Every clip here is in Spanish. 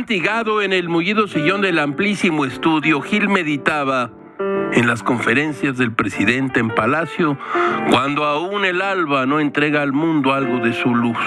Abrigado en el mullido sillón del amplísimo estudio, Gil meditaba en las conferencias del presidente en Palacio, cuando aún el alba no entrega al mundo algo de su luz.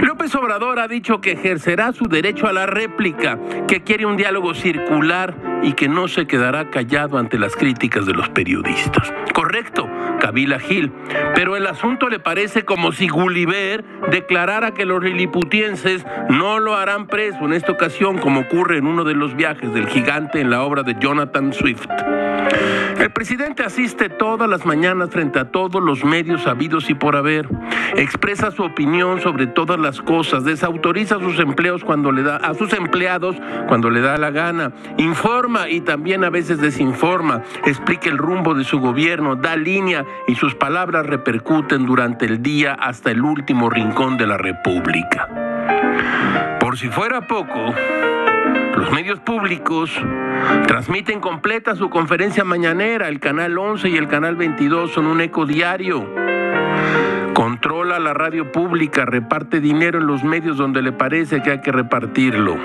López Obrador ha dicho que ejercerá su derecho a la réplica, que quiere un diálogo circular y que no se quedará callado ante las críticas de los periodistas. Correcto, Kabila Gil, pero el asunto le parece como si Gulliver declarara que los liliputienses no lo harán preso en esta ocasión, como ocurre en uno de los viajes del gigante en la obra de Jonathan Swift. El presidente asiste todas las mañanas frente a todos los medios habidos y por haber. Expresa su opinión sobre todas las cosas, desautoriza sus empleos cuando le da a sus empleados cuando le da la gana, informa y también a veces desinforma, explica el rumbo de su gobierno, da línea y sus palabras repercuten durante el día hasta el último rincón de la República. Por si fuera poco, los medios públicos transmiten completa su conferencia mañanera. El canal 11 y el canal 22 son un eco diario. Controla la radio pública, reparte dinero en los medios donde le parece que hay que repartirlo.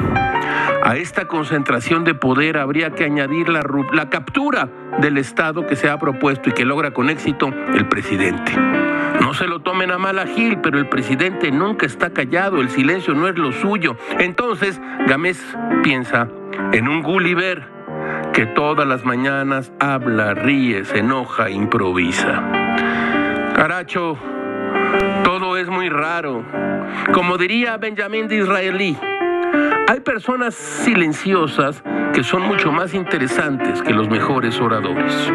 A esta concentración de poder habría que añadir la, captura del Estado que se ha propuesto y que logra con éxito el presidente. No se lo tomen a mal a Gil, pero el presidente nunca está callado, el silencio no es lo suyo. Entonces, Gámez piensa en un Gulliver que todas las mañanas habla, ríe, se enoja, improvisa. Caracho, todo es muy raro. Como diría Benjamín de Israelí, hay personas silenciosas que son mucho más interesantes que los mejores oradores.